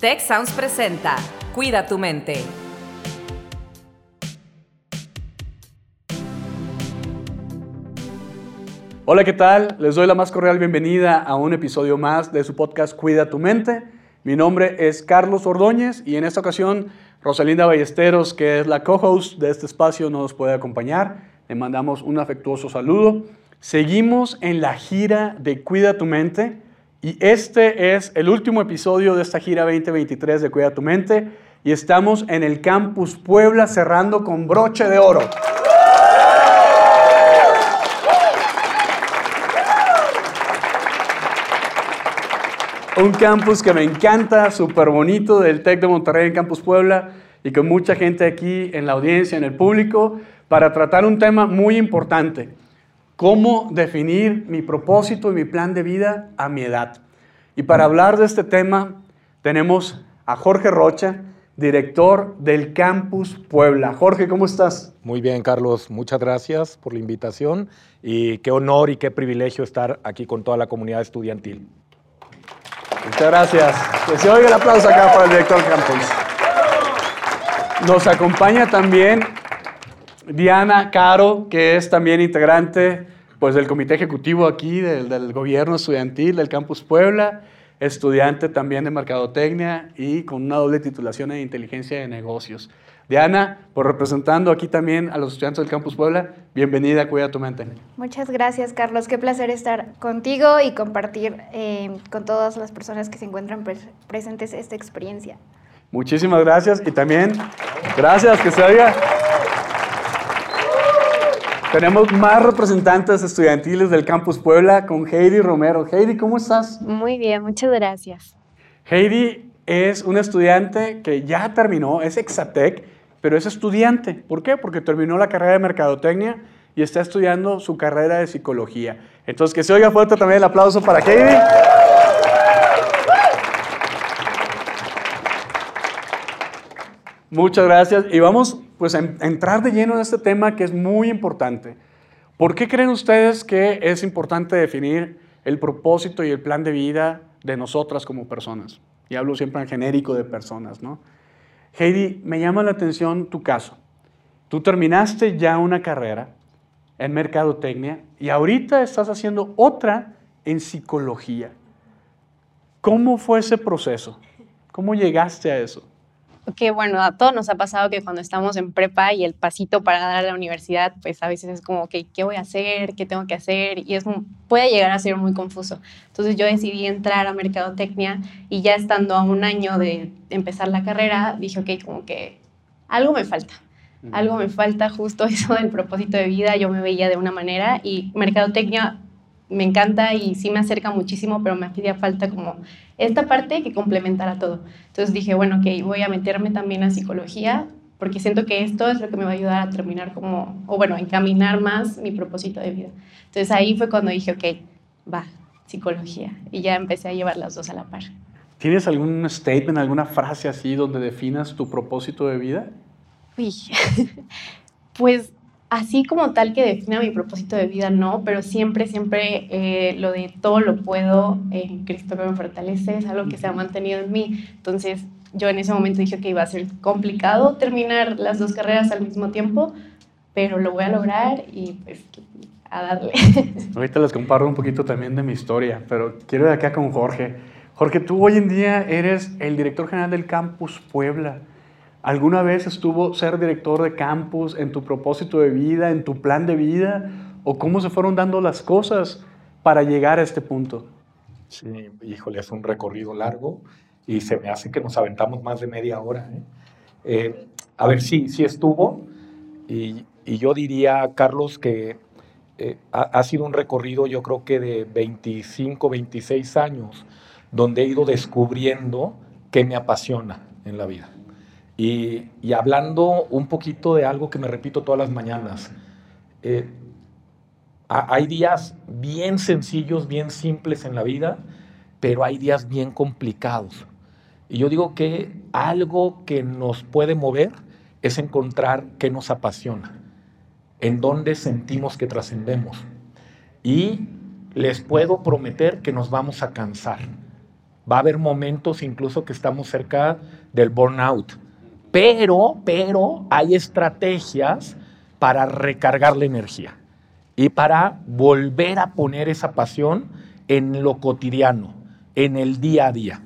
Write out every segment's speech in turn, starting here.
Tech Sounds presenta Cuida tu mente. Hola, ¿qué tal? Les doy la más cordial bienvenida a un episodio más de su podcast Cuida tu mente. Mi nombre es Carlos Ordóñez y en esta ocasión Rosalinda Ballesteros, que es la co-host de este espacio, nos puede acompañar. Le mandamos un afectuoso saludo. Seguimos en la gira de Cuida tu mente y este es el último episodio de esta gira 2023 de Cuida tu mente y estamos en el Campus Puebla cerrando con broche de oro. Un campus que me encanta, súper bonito, del TEC de Monterrey en Campus Puebla y con mucha gente aquí en la audiencia, en el público, para tratar un tema muy importante. Cómo definir mi propósito y mi plan de vida a mi edad. Y para hablar de este tema tenemos a Jorge Rocha, director del Campus Puebla. Jorge, ¿cómo estás? Muy bien, Carlos. Muchas gracias por la invitación y qué honor y qué privilegio estar aquí con toda la comunidad estudiantil. Muchas gracias. Que se oiga el aplauso acá para el director del campus. Nos acompaña también Diana Caro, que es también integrante pues, del comité ejecutivo aquí del, del gobierno estudiantil del Campus Puebla, estudiante también de mercadotecnia y con una doble titulación en inteligencia de negocios. Diana, por representando aquí también a los estudiantes del Campus Puebla, bienvenida, cuida tu mente. Muchas gracias, Carlos. Qué placer estar contigo y compartir eh, con todas las personas que se encuentran pres presentes esta experiencia. Muchísimas gracias y también gracias que se oiga. Tenemos más representantes estudiantiles del Campus Puebla con Heidi Romero. Heidi, ¿cómo estás? Muy bien, muchas gracias. Heidi es una estudiante que ya terminó, es Exatec, pero es estudiante. ¿Por qué? Porque terminó la carrera de Mercadotecnia y está estudiando su carrera de Psicología. Entonces, que se oiga fuerte también el aplauso para Heidi. Muchas gracias. Y vamos pues, entrar de lleno en este tema que es muy importante. ¿Por qué creen ustedes que es importante definir el propósito y el plan de vida de nosotras como personas? Y hablo siempre en genérico de personas, ¿no? Heidi, me llama la atención tu caso. Tú terminaste ya una carrera en mercadotecnia y ahorita estás haciendo otra en psicología. ¿Cómo fue ese proceso? ¿Cómo llegaste a eso? Que bueno, a todos nos ha pasado que cuando estamos en prepa y el pasito para dar a la universidad, pues a veces es como, que ¿qué voy a hacer? ¿Qué tengo que hacer? Y es, puede llegar a ser muy confuso. Entonces yo decidí entrar a Mercadotecnia y ya estando a un año de empezar la carrera, dije, ok, como que algo me falta. Algo me falta justo eso del propósito de vida. Yo me veía de una manera y Mercadotecnia me encanta y sí me acerca muchísimo, pero me hacía falta como esta parte que complementara todo. Entonces dije, bueno, ok, voy a meterme también a psicología porque siento que esto es lo que me va a ayudar a terminar como, o bueno, encaminar más mi propósito de vida. Entonces ahí fue cuando dije, ok, va, psicología. Y ya empecé a llevar las dos a la par. ¿Tienes algún statement, alguna frase así donde definas tu propósito de vida? Uy, pues así como tal que defina mi propósito de vida, no, pero siempre, siempre eh, lo de todo lo puedo en Cristo que me fortalece es algo que se ha mantenido en mí. Entonces, yo en ese momento dije que iba a ser complicado terminar las dos carreras al mismo tiempo, pero lo voy a lograr y pues a darle. Ahorita les comparto un poquito también de mi historia, pero quiero ir acá con Jorge. Jorge, tú hoy en día eres el director general del Campus Puebla. ¿Alguna vez estuvo ser director de campus en tu propósito de vida, en tu plan de vida? ¿O cómo se fueron dando las cosas para llegar a este punto? Sí, híjole, es un recorrido largo y se me hace que nos aventamos más de media hora. ¿eh? Eh, a ver, sí, sí estuvo. Y, yo diría, Carlos, que eh, ha, ha, sido un recorrido yo creo que de 25, 26 años, donde he ido descubriendo qué me apasiona en la vida. Y, hablando un poquito de algo que me repito todas las mañanas, eh, hay días bien sencillos, bien simples en la vida, pero hay días bien complicados. Y yo digo que algo que nos puede mover es encontrar qué nos apasiona, en dónde sentimos que trascendemos. Y les puedo prometer que nos vamos a cansar va a haber momentos incluso que estamos cerca del burnout. Pero, pero hay estrategias para recargar la energía y para volver a poner esa pasión en lo cotidiano, en el día a día.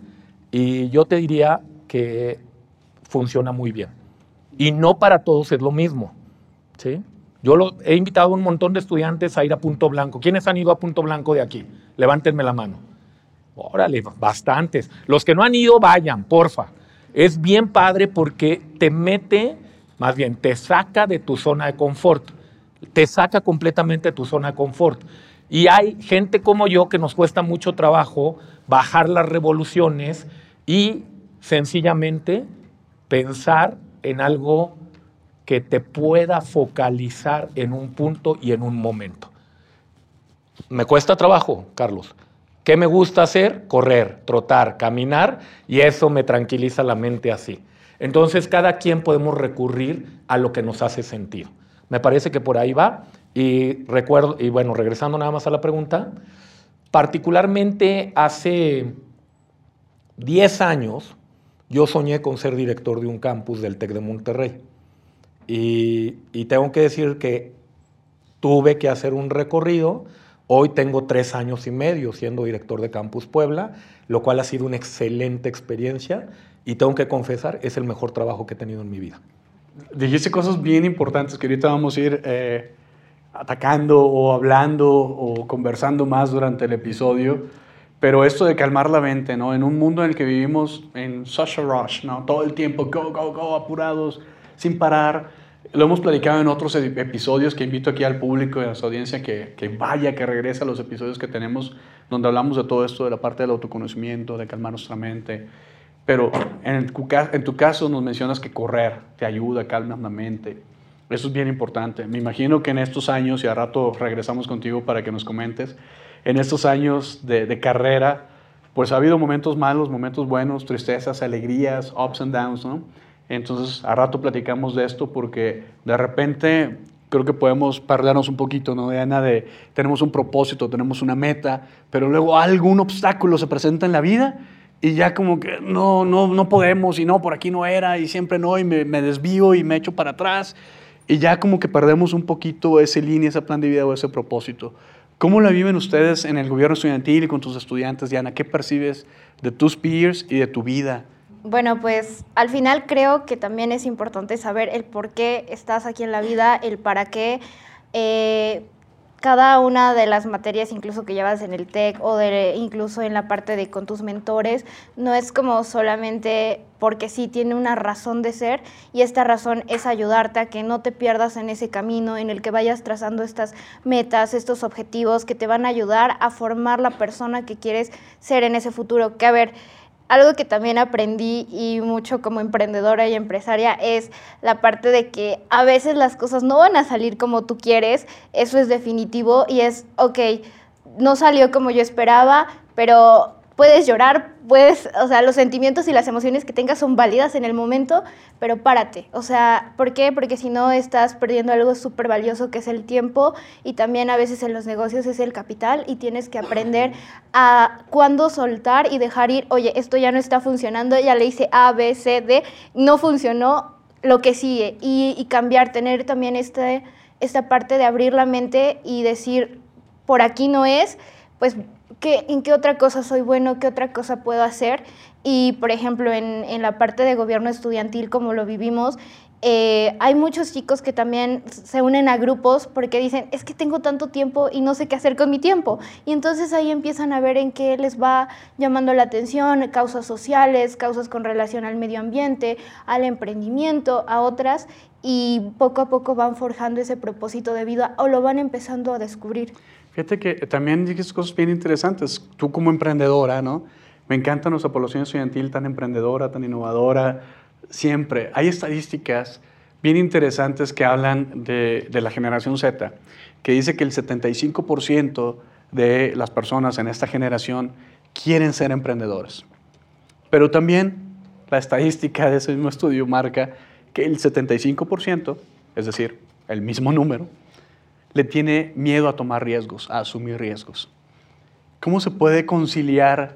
Y yo te diría que funciona muy bien. Y no para todos es lo mismo. ¿sí? Yo he invitado a un montón de estudiantes a ir a Punto Blanco. ¿Quiénes han ido a Punto Blanco de aquí? Levántenme la mano. Órale, bastantes. Los que no han ido, vayan, porfa. Es bien padre porque te mete, más bien, te saca de tu zona de confort. Te saca completamente de tu zona de confort. Y hay gente como yo que nos cuesta mucho trabajo bajar las revoluciones y sencillamente pensar en algo que te pueda focalizar en un punto y en un momento. Me cuesta trabajo, Carlos. ¿Qué me gusta hacer? Correr, trotar, caminar y eso me tranquiliza la mente así. Entonces cada quien podemos recurrir a lo que nos hace sentido. Me parece que por ahí va y recuerdo y bueno, regresando nada más a la pregunta, particularmente hace 10 años yo soñé con ser director de un campus del TEC de Monterrey. Y, y tengo que decir que tuve que hacer un recorrido Hoy tengo tres años y medio siendo director de Campus Puebla, lo cual ha sido una excelente experiencia y tengo que confesar, es el mejor trabajo que he tenido en mi vida. Dijiste cosas bien importantes que ahorita vamos a ir eh, atacando o hablando o conversando más durante el episodio, pero esto de calmar la mente, ¿no? En un mundo en el que vivimos en such a rush, ¿no? Todo el tiempo, go, go, go, apurados, sin parar lo hemos platicado en otros episodios que invito aquí al público y a su audiencia que, que, vaya, que regrese a los episodios que tenemos donde hablamos de todo esto, de la parte del autoconocimiento, de calmar nuestra mente. Pero en tu, en tu caso nos mencionas que correr te ayuda, calma la mente. Eso es bien importante. Me imagino que en estos años, y a rato regresamos contigo para que nos comentes, en estos años de, de carrera, pues ha habido momentos malos, momentos buenos, tristezas, alegrías, ups and downs, ¿no? Entonces, a rato platicamos de esto porque de repente creo que podemos perdernos un poquito, ¿no? Diana, de tenemos un propósito, tenemos una meta, pero luego algún obstáculo se presenta en la vida y ya como que no, no, no podemos y no, por aquí no era y siempre no y me, me desvío y me echo para atrás y ya como que perdemos un poquito ese línea, ese plan de vida o ese propósito. ¿Cómo la viven ustedes en el gobierno estudiantil y con tus estudiantes, Diana? ¿Qué percibes de tus peers y de tu vida bueno, pues al final creo que también es importante saber el por qué estás aquí en la vida, el para qué. Eh, cada una de las materias, incluso que llevas en el TEC o de, incluso en la parte de con tus mentores, no es como solamente porque sí tiene una razón de ser y esta razón es ayudarte a que no te pierdas en ese camino en el que vayas trazando estas metas, estos objetivos que te van a ayudar a formar la persona que quieres ser en ese futuro. Que a ver, algo que también aprendí y mucho como emprendedora y empresaria es la parte de que a veces las cosas no van a salir como tú quieres, eso es definitivo y es, ok, no salió como yo esperaba, pero puedes llorar, puedes, o sea, los sentimientos y las emociones que tengas son válidas en el momento, pero párate. O sea, ¿por qué? Porque si no estás perdiendo algo súper valioso que es el tiempo y también a veces en los negocios es el capital y tienes que aprender a cuándo soltar y dejar ir, oye, esto ya no está funcionando, ya le hice A, B, C, D, no funcionó, lo que sigue y, cambiar, tener también este, esta parte de abrir la mente y decir, por aquí no es, pues en qué otra cosa soy bueno, qué otra cosa puedo hacer. Y, por ejemplo, en, en la parte de gobierno estudiantil, como lo vivimos, eh, hay muchos chicos que también se unen a grupos porque dicen, es que tengo tanto tiempo y no sé qué hacer con mi tiempo. Y entonces ahí empiezan a ver en qué les va llamando la atención, causas sociales, causas con relación al medio ambiente, al emprendimiento, a otras, y poco a poco van forjando ese propósito de vida o lo van empezando a descubrir. Fíjate que también dijiste cosas bien interesantes. Tú como emprendedora, ¿no? Me encanta nuestra población estudiantil tan emprendedora, tan innovadora, siempre. Hay estadísticas bien interesantes que hablan de, de la generación Z, que dice que el 75% de las personas en esta generación quieren ser emprendedores. Pero también la estadística de ese mismo estudio marca que el 75%, es decir, el mismo número, le tiene miedo a tomar riesgos, a asumir riesgos. ¿Cómo se puede conciliar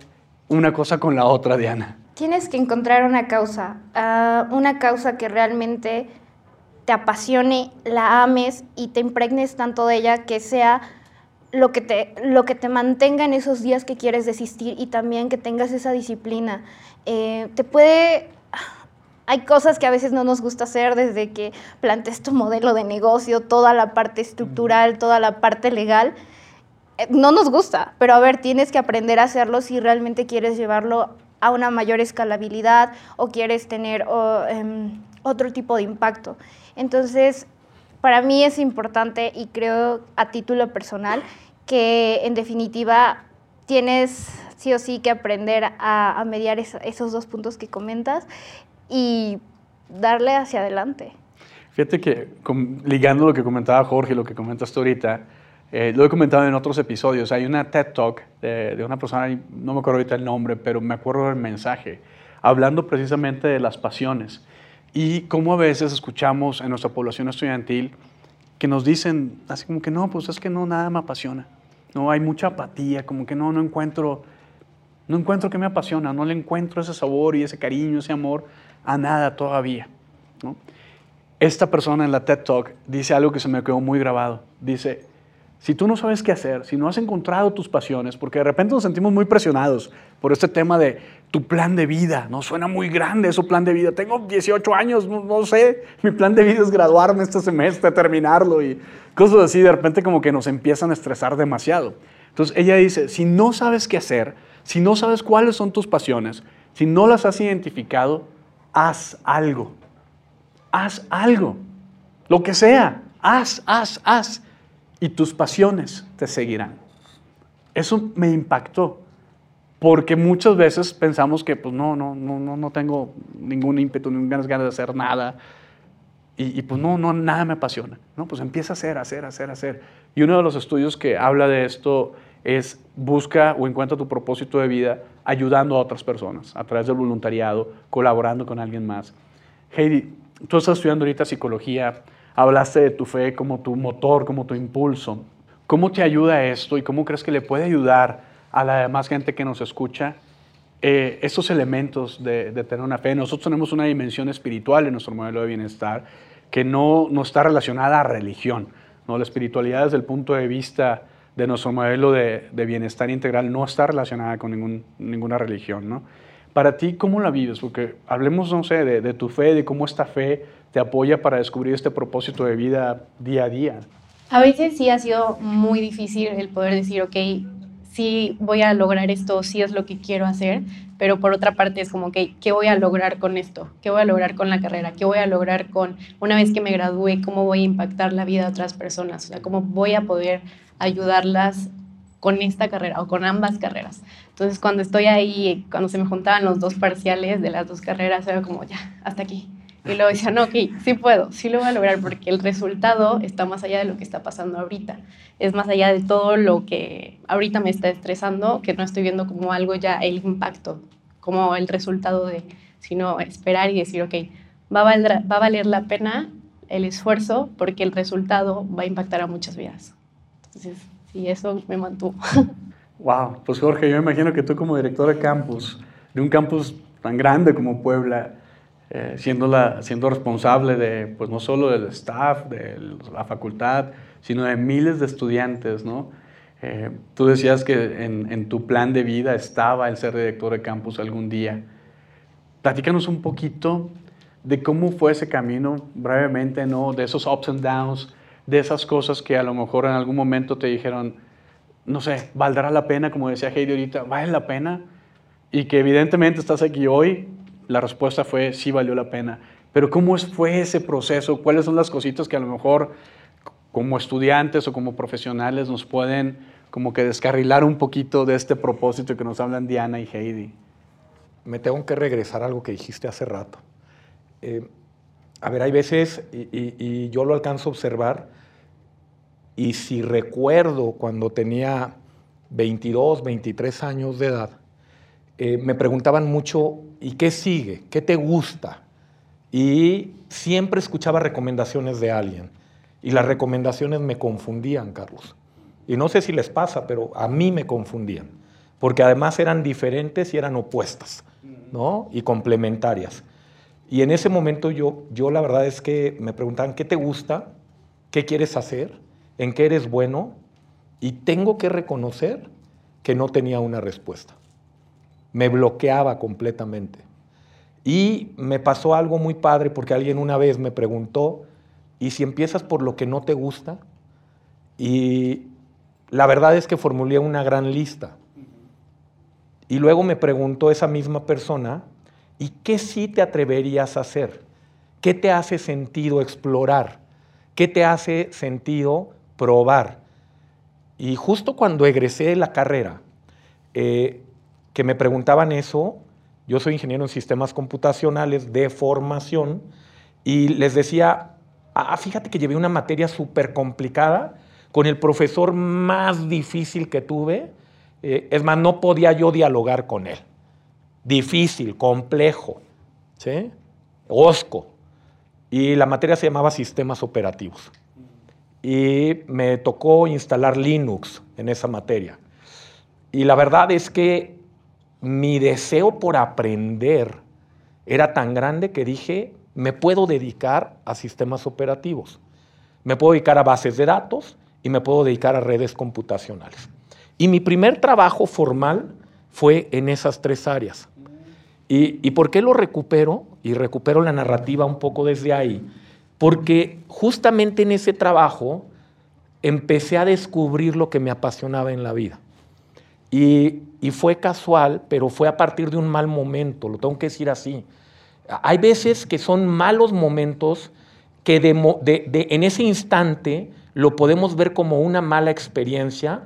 una cosa con la otra, Diana? Tienes que encontrar una causa, uh, una causa que realmente te apasione, la ames y te impregnes tanto de ella que sea lo que te, lo que te mantenga en esos días que quieres desistir y también que tengas esa disciplina. Eh, te puede... Hay cosas que a veces no nos gusta hacer desde que plantes tu modelo de negocio, toda la parte estructural, toda la parte legal. Eh, no nos gusta, pero a ver, tienes que aprender a hacerlo si realmente quieres llevarlo a una mayor escalabilidad o quieres tener em, otro tipo de impacto. Entonces, para mí es importante y creo a título personal que en definitiva tienes sí o sí que aprender a, mediar esos dos puntos que comentas y darle hacia adelante. Fíjate que ligando lo que comentaba Jorge, lo que comentas tú ahorita, eh, lo he comentado en otros episodios, hay una TED Talk de, de, una persona, no me acuerdo ahorita el nombre, pero me acuerdo del mensaje, hablando precisamente de las pasiones y cómo a veces escuchamos en nuestra población estudiantil que nos dicen así como que no, pues es que no, nada me apasiona. No, hay mucha apatía, como que no, no encuentro, no encuentro que me apasiona, no le encuentro ese sabor y ese cariño, ese amor a nada todavía. Esta persona en la TED Talk dice algo que se me quedó muy grabado. Dice, si tú no sabes qué hacer, si no has encontrado tus pasiones, porque de repente nos sentimos muy presionados por este tema de tu plan de vida, ¿no? Suena muy grande eso, plan de vida. Tengo 18 años, no, sé, mi plan de vida es graduarme este semestre, terminarlo y cosas así, de repente como que nos empiezan a estresar demasiado. Entonces ella dice, si no sabes qué hacer, si no sabes cuáles son tus pasiones, si no las has identificado, haz algo. Haz algo. Lo que sea, haz, haz, haz y tus pasiones te seguirán. Eso me impactó, porque muchas veces pensamos que pues no, no, no, no tengo ningún ímpetu, ninguna ganas de hacer nada, y, pues no, no, nada me apasiona. No, pues empieza a hacer, hacer, hacer, hacer. Y uno de los estudios que habla de esto es busca o encuentra tu propósito de vida ayudando a otras personas a través del voluntariado, colaborando con alguien más. Heidi, tú estás estudiando ahorita psicología, Hablaste de tu fe como tu motor, como tu impulso. ¿Cómo te ayuda esto y cómo crees que le puede ayudar a la demás gente que nos escucha eh, estos elementos de, tener una fe? Nosotros tenemos una dimensión espiritual en nuestro modelo de bienestar que no, no está relacionada a religión. ¿no? La espiritualidad desde el punto de vista de nuestro modelo de, bienestar integral no está relacionada con ningún, ninguna religión. ¿no? Para ti, ¿cómo la vives? Porque hablemos, no sé, de, de tu fe, de cómo esta fe te apoya para descubrir este propósito de vida día a día? A veces sí ha sido muy difícil el poder decir, ok, sí voy a lograr esto, sí es lo que quiero hacer, pero por otra parte es como que, ¿qué voy a lograr con esto? ¿Qué voy a lograr con la carrera? ¿Qué voy a lograr con, una vez que me gradúe, cómo voy a impactar la vida de otras personas? O sea, ¿cómo voy a poder ayudarlas con esta carrera o con ambas carreras? Entonces, cuando estoy ahí, cuando se me juntaban los dos parciales de las dos carreras, era como, ya, hasta aquí y luego decía, no, ok, sí puedo, sí lo voy a lograr porque el resultado está más allá de lo que está pasando ahorita. Es más allá de todo lo que ahorita me está estresando, que no estoy viendo como algo ya el impacto, como el resultado de, sino esperar y decir, ok, va a, valer, va a valer la pena el esfuerzo porque el resultado va a impactar a muchas vidas. Entonces, eso me mantuvo. Wow, pues Jorge, yo me imagino que tú como director de campus, de un campus tan grande como Puebla, eh, siendo, la, siendo responsable de, pues no solo del staff, de la facultad, sino de miles de estudiantes, ¿no? Eh, tú decías que en, en, tu plan de vida estaba el ser director de campus algún día. Platícanos un poquito de cómo fue ese camino, brevemente, ¿no? De esos ups and downs, de esas cosas que a lo mejor en algún momento te dijeron, no sé, ¿valdrá la pena? Como decía Heidi ahorita, ¿vale la pena? Y que evidentemente estás aquí hoy la respuesta fue sí valió la pena. Pero ¿cómo fue ese proceso? ¿Cuáles son las cositas que a lo mejor como estudiantes o como profesionales nos pueden como que descarrilar un poquito de este propósito que nos hablan Diana y Heidi? Me tengo que regresar a algo que dijiste hace rato. Eh, a ver, hay veces, y, yo lo alcanzo a observar, y si recuerdo cuando tenía 22, 23 años de edad, eh, me preguntaban mucho, ¿y qué sigue? ¿Qué te gusta? Y siempre escuchaba recomendaciones de alguien. Y las recomendaciones me confundían, Carlos. Y no sé si les pasa, pero a mí me confundían. porque además eran diferentes y eran opuestas, ¿no? Y complementarias. Y en ese momento yo, yo la verdad es que me preguntaban, ¿qué te gusta? ¿Qué quieres hacer? ¿En qué eres bueno? Y tengo que reconocer que no tenía una respuesta. Me bloqueaba completamente. Y me pasó algo muy padre porque alguien una vez me preguntó, ¿y si empiezas por lo que no te gusta? Y la verdad es que formulé una gran lista. Y luego me preguntó esa misma persona, ¿y qué sí te atreverías a hacer? ¿Qué te hace sentido explorar? ¿Qué te hace sentido probar? Y justo cuando egresé de la carrera, eh, que me preguntaban eso, yo soy ingeniero en sistemas computacionales de formación, y les decía, ah, fíjate que llevé una materia súper complicada con el profesor más difícil que tuve, eh, es más, no podía yo dialogar con él. Difícil, complejo, ¿sí? Osco. Y la materia se llamaba sistemas operativos. Y me tocó instalar Linux en esa materia. Y la verdad es que mi deseo por aprender era tan grande que dije, me puedo dedicar a sistemas operativos. Me puedo dedicar a bases de datos y me puedo dedicar a redes computacionales. Y mi primer trabajo formal fue en esas tres áreas. ¿Y, por qué lo recupero? Y recupero la narrativa un poco desde ahí. Porque justamente en ese trabajo empecé a descubrir lo que me apasionaba en la vida. Y, fue casual, pero fue a partir de un mal momento, lo tengo que decir así. Hay veces que son malos momentos que en ese instante lo podemos ver como una mala experiencia,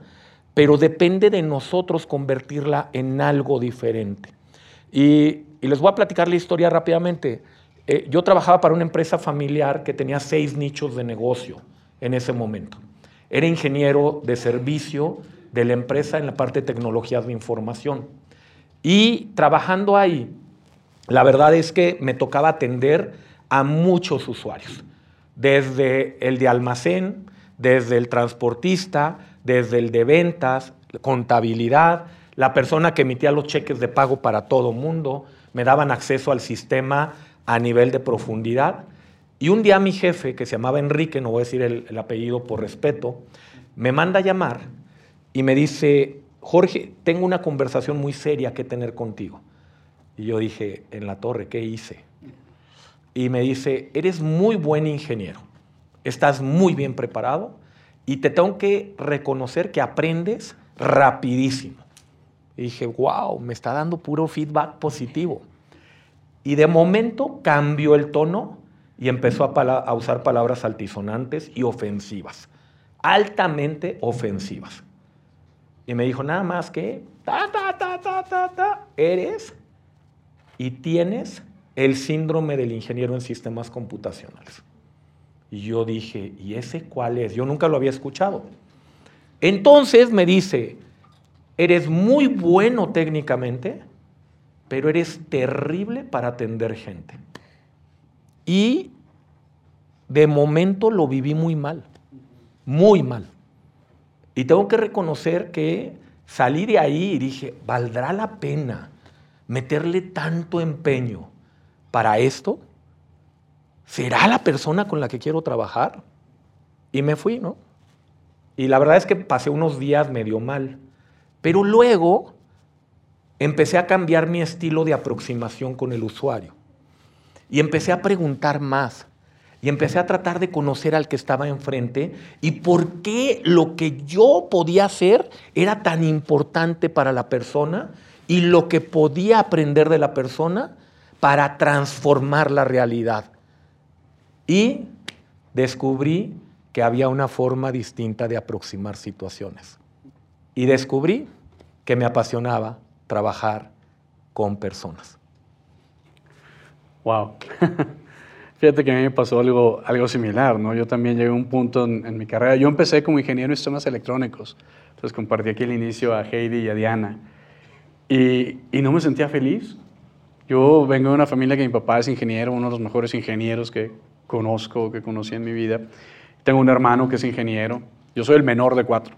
pero depende de nosotros convertirla en algo diferente. Y, les voy a platicar la historia rápidamente. Eh, yo trabajaba para una empresa familiar que tenía seis nichos de negocio en ese momento. Era ingeniero de servicio de la empresa en la parte de tecnologías de información. Y trabajando ahí, la verdad es que me tocaba atender a muchos usuarios, desde el de almacén, desde el transportista, desde el de ventas, contabilidad, la persona que emitía los cheques de pago para todo mundo, me daban acceso al sistema a nivel de profundidad. Y un día mi jefe, que se llamaba Enrique, no voy a decir el, apellido por respeto, me manda a llamar y me dice, Jorge, tengo una conversación muy seria que tener contigo. Y yo dije, en la torre, ¿qué hice? Y me dice, eres muy buen ingeniero, estás muy bien preparado, y te tengo que reconocer que aprendes rapidísimo. Y dije, wow, me está dando puro feedback positivo. Y de momento cambió el tono y empezó a, usar palabras altisonantes y ofensivas, altamente ofensivas. Y me dijo, nada más que, ta, ta, ta, ta, ta, ta, eres y tienes el síndrome del ingeniero en sistemas computacionales. Y yo dije, ¿y ese cuál es? Yo nunca lo había escuchado. Entonces me dice, eres muy bueno técnicamente, pero eres terrible para atender gente. Y de momento lo viví muy mal, muy mal. Y tengo que reconocer que salí de ahí y dije, ¿valdrá la pena meterle tanto empeño para esto? ¿será la persona con la que quiero trabajar? Y me fui, ¿no? Y la verdad es que pasé unos días medio mal. Pero luego empecé a cambiar mi estilo de aproximación con el usuario. Y empecé a preguntar más. Y empecé a tratar de conocer al que estaba enfrente y por qué lo que yo podía hacer era tan importante para la persona y lo que podía aprender de la persona para transformar la realidad. Y descubrí que había una forma distinta de aproximar situaciones. Y descubrí que me apasionaba trabajar con personas. Wow. Fíjate que a mí me pasó algo, algo similar, ¿no? Yo también llegué a un punto en, mi carrera. Yo empecé como ingeniero en sistemas electrónicos. Entonces compartí aquí el inicio a Heidi y a Diana. Y, y no me sentía feliz. Yo vengo de una familia que mi papá es ingeniero, uno de los mejores ingenieros que, conozco, que conocí en mi vida. Tengo un hermano que es ingeniero. Yo soy el menor de cuatro.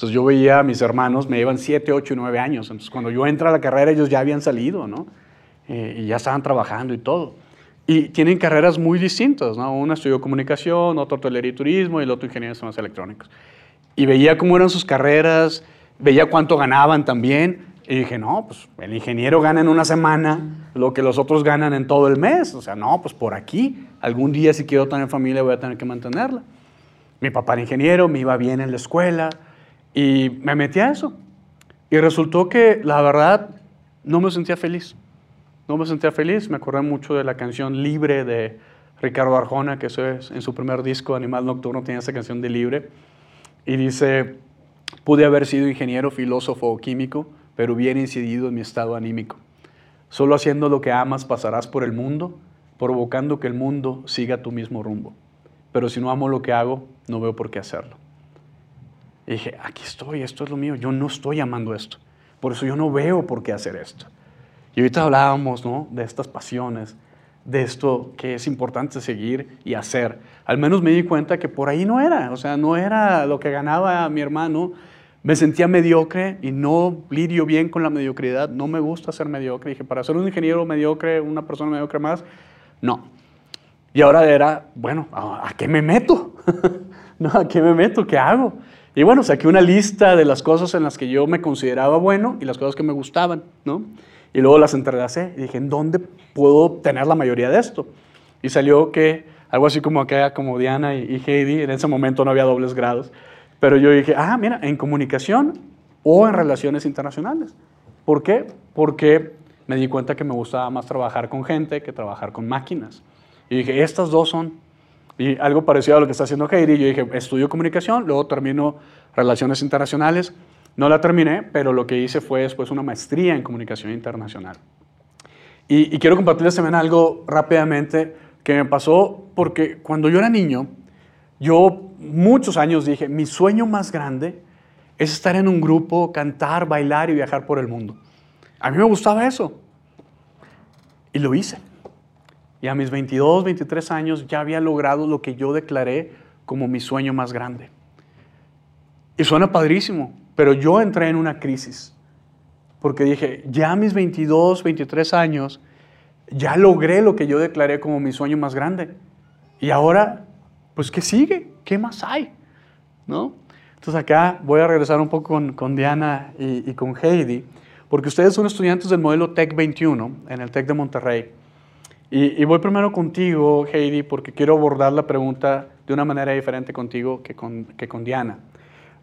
Entonces yo veía a mis hermanos, me llevan 7, 8 y 9 años. Entonces cuando yo entré a la carrera ellos ya habían salido, ¿no? Eh, y ya estaban trabajando y todo. Y tienen carreras muy distintas, ¿no? Una estudió comunicación, otro hotelería y turismo y el otro ingeniería de sistemas electrónicos. Y veía cómo eran sus carreras, veía cuánto ganaban también. Y dije, no, pues el ingeniero gana en una semana lo que los otros ganan en todo el mes. O sea, no, pues por aquí, algún día si quiero tener familia voy a tener que mantenerla. Mi papá era ingeniero, me iba bien en la escuela y me metí a eso. Y resultó que la verdad no me sentía feliz. No me sentía feliz. Me acordé mucho de la canción Libre de Ricardo Arjona, que eso es en su primer disco, Animal Nocturno, tiene esa canción de Libre. Y dice, pude haber sido ingeniero, filósofo o químico, pero hubiera incidido en mi estado anímico. Solo haciendo lo que amas pasarás por el mundo, provocando que el mundo siga tu mismo rumbo. Pero si no amo lo que hago, no veo por qué hacerlo. Y dije, aquí estoy, esto es lo mío, yo no estoy amando esto. Por eso yo no veo por qué hacer esto. Y ahorita hablábamos ¿no? de estas pasiones, de esto que es importante seguir y hacer. Al menos me di cuenta que por ahí no era, o sea, no era lo que ganaba mi hermano. Me sentía mediocre y no lidio bien con la mediocridad. No me gusta ser mediocre. Dije, para ser un ingeniero mediocre, una persona mediocre más, no. Y ahora era, bueno, ¿a, qué me meto? ¿a qué me meto? ¿Qué hago? Y bueno, saqué una lista de las cosas en las que yo me consideraba bueno y las cosas que me gustaban, ¿no? Y luego las entrelacé y dije, ¿en dónde puedo obtener la mayoría de esto? Y salió que algo así como acá, como Diana y, Heidi, en ese momento no había dobles grados, pero yo dije, ah, mira, en comunicación o en relaciones internacionales. ¿Por qué? Porque me di cuenta que me gustaba más trabajar con gente que trabajar con máquinas. Y dije, estas dos son. Y algo parecido a lo que está haciendo Heidi. Yo dije, estudio comunicación, luego termino relaciones internacionales. No la terminé, pero lo que hice fue después una maestría en comunicación internacional. Y, quiero compartirles también algo rápidamente que me pasó porque cuando yo era niño, yo muchos años dije, mi sueño más grande es estar en un grupo, cantar, bailar y viajar por el mundo. A mí me gustaba eso. Y lo hice. Y a mis 22, 23 años ya había logrado lo que yo declaré como mi sueño más grande. Y suena padrísimo, pero yo entré en una crisis. Porque dije, ya a mis 22, 23 años, ya logré lo que yo declaré como mi sueño más grande. Y ahora, pues, ¿qué sigue? ¿Qué más hay? ¿No? Entonces acá voy a regresar un poco con, Diana y, y, con Heidi, porque ustedes son estudiantes del modelo TEC 21 en el TEC de Monterrey. Y, voy primero contigo, Heidi, porque quiero abordar la pregunta de una manera diferente contigo que con, que con Diana.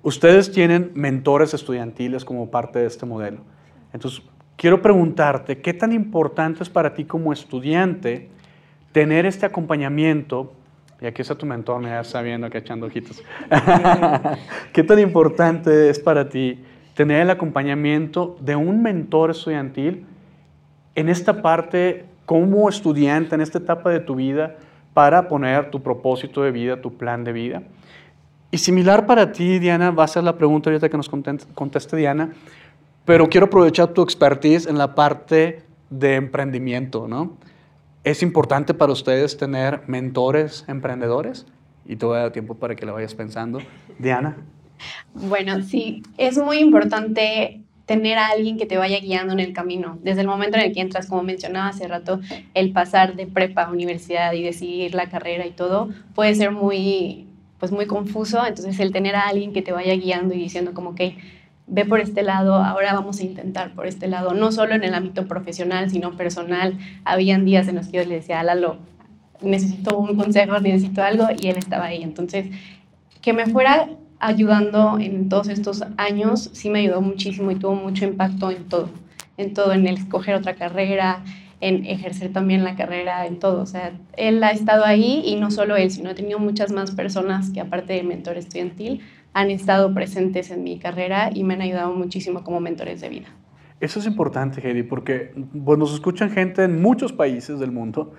Ustedes tienen mentores estudiantiles como parte de este modelo. Entonces, quiero preguntarte, ¿qué tan importante es para ti como estudiante tener este acompañamiento? Y aquí está tu mentor, me está viendo que echando ojitos. ¿Qué tan importante es para ti tener el acompañamiento de un mentor estudiantil en esta parte como estudiante en esta etapa de tu vida para poner tu propósito de vida, tu plan de vida. Y similar para ti, Diana, va a ser la pregunta ahorita que nos conteste Diana, pero quiero aprovechar tu expertise en la parte de emprendimiento, ¿no? ¿Es importante para ustedes tener mentores emprendedores? Y te voy a dar tiempo para que la vayas pensando. Diana. Bueno, sí, es muy importante tener a alguien que te vaya guiando en el camino. Desde el momento en el que entras, como mencionaba hace rato, el pasar de prepa a universidad y decidir la carrera y todo puede ser muy, pues muy confuso. Entonces, el tener a alguien que te vaya guiando y diciendo como que ve por este lado, ahora vamos a intentar por este lado, no solo en el ámbito profesional, sino personal. Habían días en los que yo le decía a Lalo, necesito un consejo, necesito algo, y él estaba ahí. Entonces, que me fuera ayudando en todos estos años, sí me ayudó muchísimo y tuvo mucho impacto en todo, en todo, en el escoger otra carrera, en ejercer también la carrera, en todo. O sea, él ha estado ahí y no solo él, sino he tenido muchas más personas que aparte de mentor estudiantil han estado presentes en mi carrera y me han ayudado muchísimo como mentores de vida. Eso es importante, Heidi, porque pues, nos escuchan gente en muchos países del mundo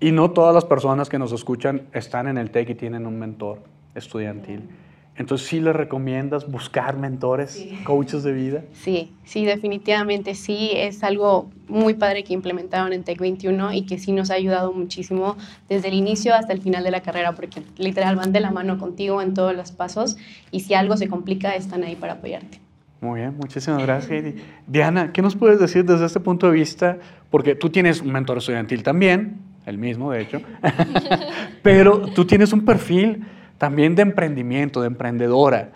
y no todas las personas que nos escuchan están en el TEC y tienen un mentor estudiantil. Entonces, ¿sí le recomiendas buscar mentores, coaches de vida? Sí, sí, definitivamente sí. Es algo muy padre que implementaron en Tech 21 y que sí nos ha ayudado muchísimo desde el inicio hasta el final de la carrera, porque literal van de la mano contigo en todos los pasos y si algo se complica, están ahí para apoyarte. Muy bien, muchísimas gracias, Heidi. Diana, ¿qué nos puedes decir desde este punto de vista? Porque tú tienes un mentor estudiantil también, el mismo, de hecho, pero tú tienes un perfil también de emprendimiento, de emprendedora.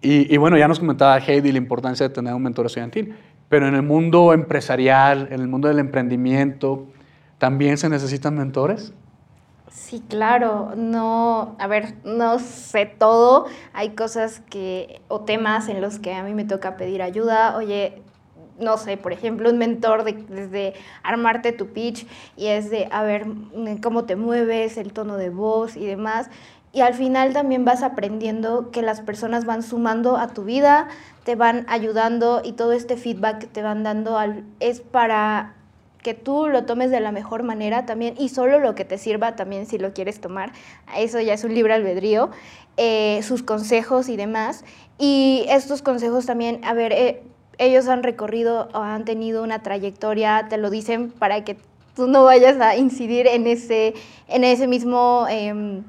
Y, bueno, ya nos comentaba Heidi la importancia de tener un mentor estudiantil, pero en el mundo empresarial, en el mundo del emprendimiento, ¿también se necesitan mentores? Sí, claro, no, a ver, no sé todo, hay cosas que, o temas en los que a mí me toca pedir ayuda, oye, no sé, por ejemplo, un mentor de, desde armarte tu pitch y es de, a ver, cómo te mueves, el tono de voz y demás y al final también vas aprendiendo que las personas van sumando a tu vida, te van ayudando y todo este feedback que te van dando es para que tú lo tomes de la mejor manera también y solo lo que te sirva también si lo quieres tomar. Eso ya es un libre albedrío, eh, sus consejos y demás. Y estos consejos también, a ver, eh, ellos han recorrido o han tenido una trayectoria, te lo dicen para que tú no vayas a incidir en ese, en ese mismo... Em,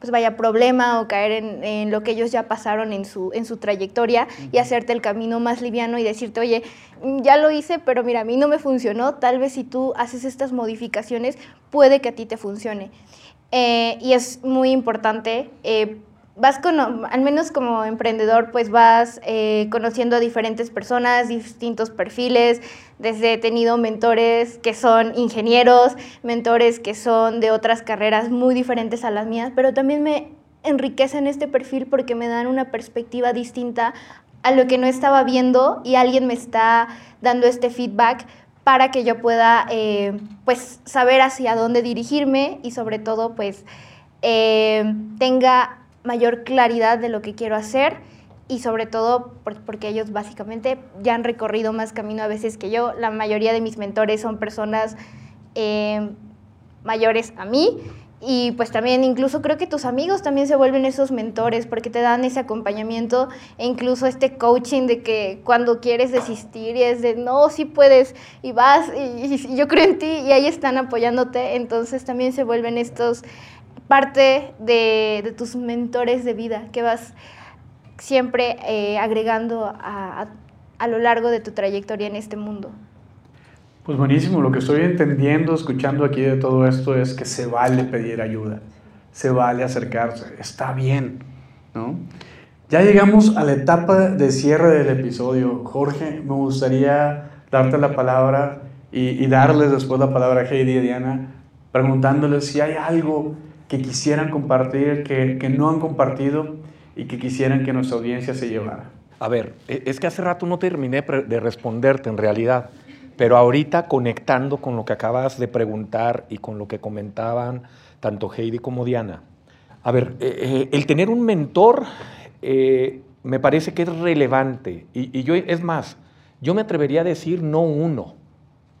pues vaya problema o caer en, lo que ellos ya pasaron en su, en su trayectoria y hacerte el camino más liviano y decirte, oye, ya lo hice, pero mira, a mí no me funcionó, tal vez si tú haces estas modificaciones, puede que a ti te funcione. Eh, y es muy importante eh, vas con, al menos como emprendedor, pues vas eh, conociendo a diferentes personas, distintos perfiles, desde he tenido mentores que son ingenieros, mentores que son de otras carreras muy diferentes a las mías, pero también me enriquecen este perfil porque me dan una perspectiva distinta a lo que no estaba viendo y alguien me está dando este feedback para que yo pueda eh, pues saber hacia dónde dirigirme y sobre todo pues eh, tenga mayor claridad de lo que quiero hacer y sobre todo porque ellos básicamente ya han recorrido más camino a veces que yo. La mayoría de mis mentores son personas eh, mayores a mí y pues también incluso creo que tus amigos también se vuelven esos mentores porque te dan ese acompañamiento e incluso este coaching de que cuando quieres desistir y es de no, sí puedes y vas y, y yo creo en ti y ahí están apoyándote, entonces también se vuelven estos parte de, tus mentores de vida que vas siempre eh, agregando a, lo largo de tu trayectoria en este mundo. Pues buenísimo, lo que estoy entendiendo, escuchando aquí de todo esto es que se vale pedir ayuda, se vale acercarse, está bien, ¿no? Ya llegamos a la etapa de cierre del episodio. Jorge, me gustaría darte la palabra y, y darles después la palabra a Heidi y Diana, preguntándoles si hay algo que quisieran compartir, que, que no han compartido y que quisieran que nuestra audiencia se llevara? A ver, e, es que hace rato no terminé de responderte en realidad, pero ahorita conectando con lo que acabas de preguntar y con lo que comentaban tanto Heidi como Diana. A ver, eh, eh, el tener un mentor eh, me parece que es relevante y, y yo, es más, yo me atrevería a decir no uno.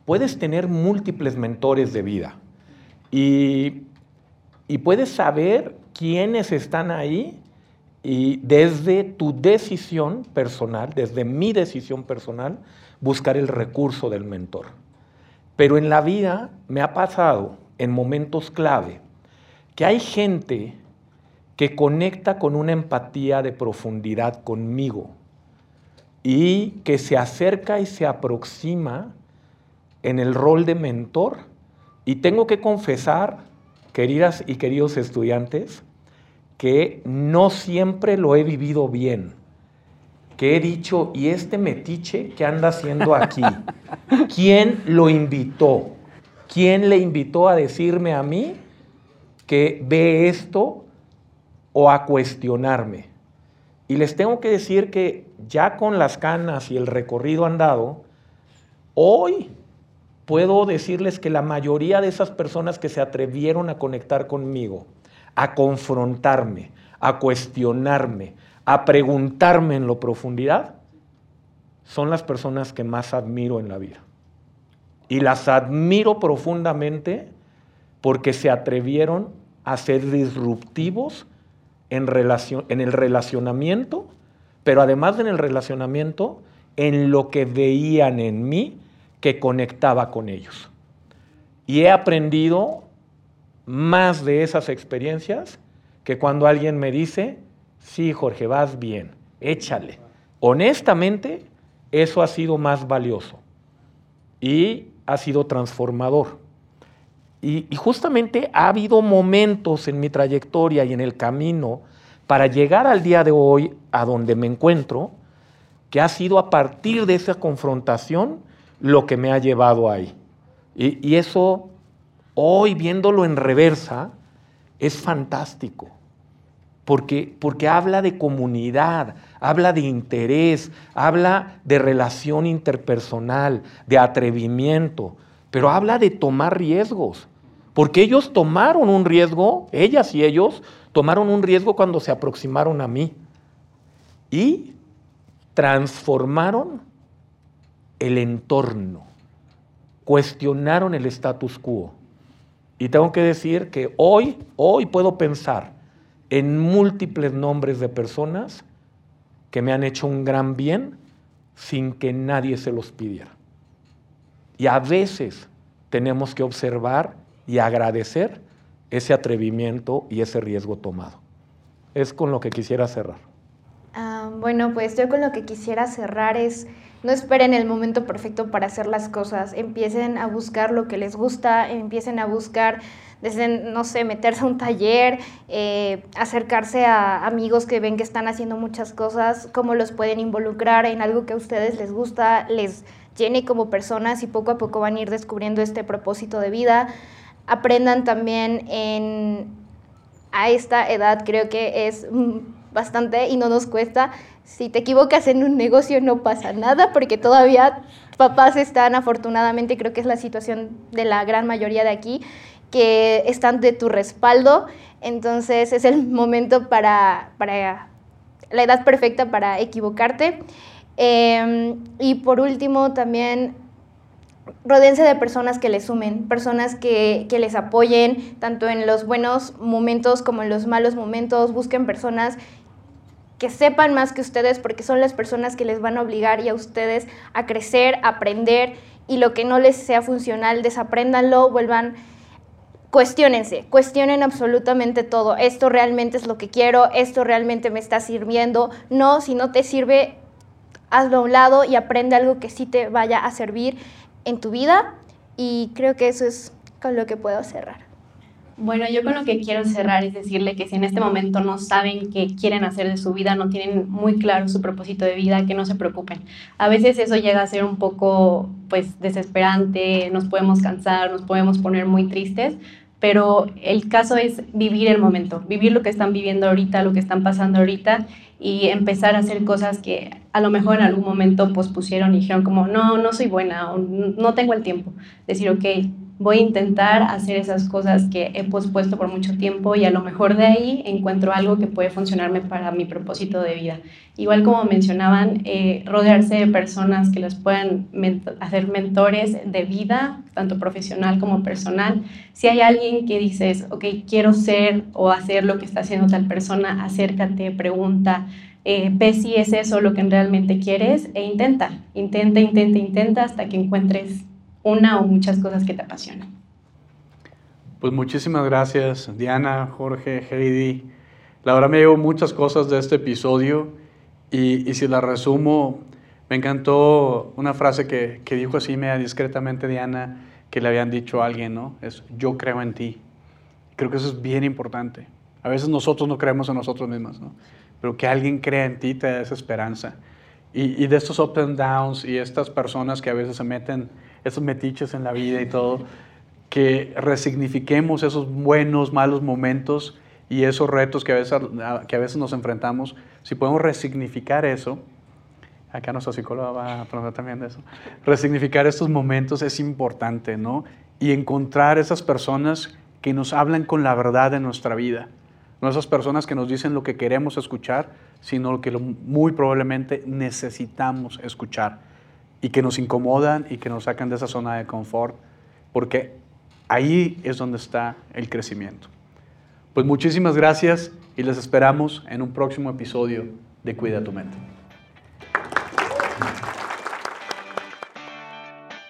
Puedes tener múltiples mentores de vida y y puedes saber quiénes están ahí y desde tu decisión personal, desde mi decisión personal, buscar el recurso del mentor. Pero en la vida me ha pasado en momentos clave que hay gente que conecta con una empatía de profundidad conmigo y que se acerca y se aproxima en el rol de mentor. Y tengo que confesar queridas y queridos estudiantes, que no siempre lo he vivido bien, que he dicho, ¿y este metiche qué anda haciendo aquí? ¿Quién lo invitó? ¿Quién le invitó a decirme a mí que ve esto o a cuestionarme? Y les tengo que decir que ya con las canas y el recorrido andado, hoy puedo decirles que la mayoría de esas personas que se atrevieron a conectar conmigo, a confrontarme, a cuestionarme, a preguntarme en lo profundidad, son las personas que más admiro en la vida. Y las admiro profundamente porque se atrevieron a ser disruptivos en, en el relacionamiento, pero además en el relacionamiento, en lo que veían en mí que conectaba con ellos. Y he aprendido más de esas experiencias que cuando alguien me dice, sí, Jorge, vas bien, échale. Honestamente, eso ha sido más valioso y ha sido transformador. Y, justamente ha habido momentos en mi trayectoria y en el camino para llegar al día de hoy a donde me encuentro, que ha sido a partir de esa confrontación lo que me ha llevado ahí. Y, eso, hoy viéndolo en reversa, es fantástico porque, porque habla de comunidad, habla de interés, habla de relación interpersonal, de atrevimiento, pero habla de tomar riesgos. Porque ellos tomaron un riesgo, ellas y ellos tomaron un riesgo cuando se aproximaron a mí y transformaron el entorno, cuestionaron el status quo. Y tengo que decir que hoy, hoy puedo pensar en múltiples nombres de personas que me han hecho un gran bien sin que nadie se los pidiera. Y a veces tenemos que observar y agradecer ese atrevimiento y ese riesgo tomado. Es con lo que quisiera cerrar. Ah, bueno, pues yo con lo que quisiera cerrar es, no esperen el momento perfecto para hacer las cosas, empiecen a buscar lo que les gusta, empiecen a buscar desde, no sé, meterse a un taller, eh, acercarse a amigos que ven que están haciendo muchas cosas, cómo los pueden involucrar en algo que a ustedes les gusta, les llene como personas y poco a poco van a ir descubriendo este propósito de vida. Aprendan también a esta edad, creo que es bastante y no nos cuesta. Si te equivocas en un negocio no pasa nada porque todavía papás están afortunadamente, creo que es la situación de la gran mayoría de aquí, que están de tu respaldo. Entonces es el momento para, para la edad perfecta para equivocarte. Em, y por último, también rodense de personas que les sumen, personas que, que, les apoyen, tanto en los buenos momentos como en los malos momentos. Busquen personas que sepan más que ustedes porque son las personas que les van a obligar y a ustedes a crecer, a aprender y lo que no les sea funcional, desapréndanlo, vuelvan cuestionense, cuestionen absolutamente todo. Esto realmente es lo que quiero, esto realmente me está sirviendo. No, si no te sirve, hazlo a un lado y aprende algo que sí te vaya a servir en tu vida. Y creo que eso es con lo que puedo cerrar. Bueno, yo con lo que quiero cerrar es decirle que si en este momento no saben qué quieren hacer de su vida, no tienen muy claro su propósito de vida, que no se preocupen. A veces eso llega a ser un poco pues desesperante, nos podemos cansar, nos podemos poner muy tristes, pero el caso es vivir el momento, vivir lo que están viviendo ahorita, lo que están pasando ahorita y empezar a hacer cosas que a lo mejor en algún momento pospusieron y dijeron como, no, no soy buena o no tengo el tiempo. Decir, ok, voy a intentar hacer esas cosas que he pospuesto por mucho tiempo y a lo mejor de ahí encuentro algo que puede funcionarme para mi propósito de vida. Igual como mencionaban, eh, rodearse de personas que les puedan hacer mentores de vida, tanto profesional como personal. Si hay alguien que dices, ok, quiero ser o hacer lo que está haciendo tal persona, acércate, pregunta. Eh, ve si es eso lo que realmente quieres e intenta, intenta, intenta, intenta hasta que encuentres una o muchas cosas que te apasionan. Pues muchísimas gracias, Diana, Jorge, Heidi. La verdad me llevo muchas cosas de este episodio y, y si la resumo, me encantó una frase que, que dijo así media discretamente Diana, que le habían dicho a alguien, ¿no? Es yo creo en ti. Creo que eso es bien importante. A veces nosotros no creemos en nosotros mismos, ¿no? Pero que alguien crea en ti te da esa esperanza. Y, y de estos ups and downs y estas personas que a veces se meten esos metiches en la vida y todo, que resignifiquemos esos buenos, malos momentos y esos retos que a veces, que a veces nos enfrentamos. Si podemos resignificar eso, acá nuestra psicóloga va a aprender también de eso, resignificar estos momentos es importante, ¿no? Y encontrar esas personas que nos hablan con la verdad de nuestra vida. No esas personas que nos dicen lo que queremos escuchar, sino lo que muy probablemente necesitamos escuchar y que nos incomodan y que nos sacan de esa zona de confort, porque ahí es donde está el crecimiento. Pues muchísimas gracias y les esperamos en un próximo episodio de Cuida tu mente.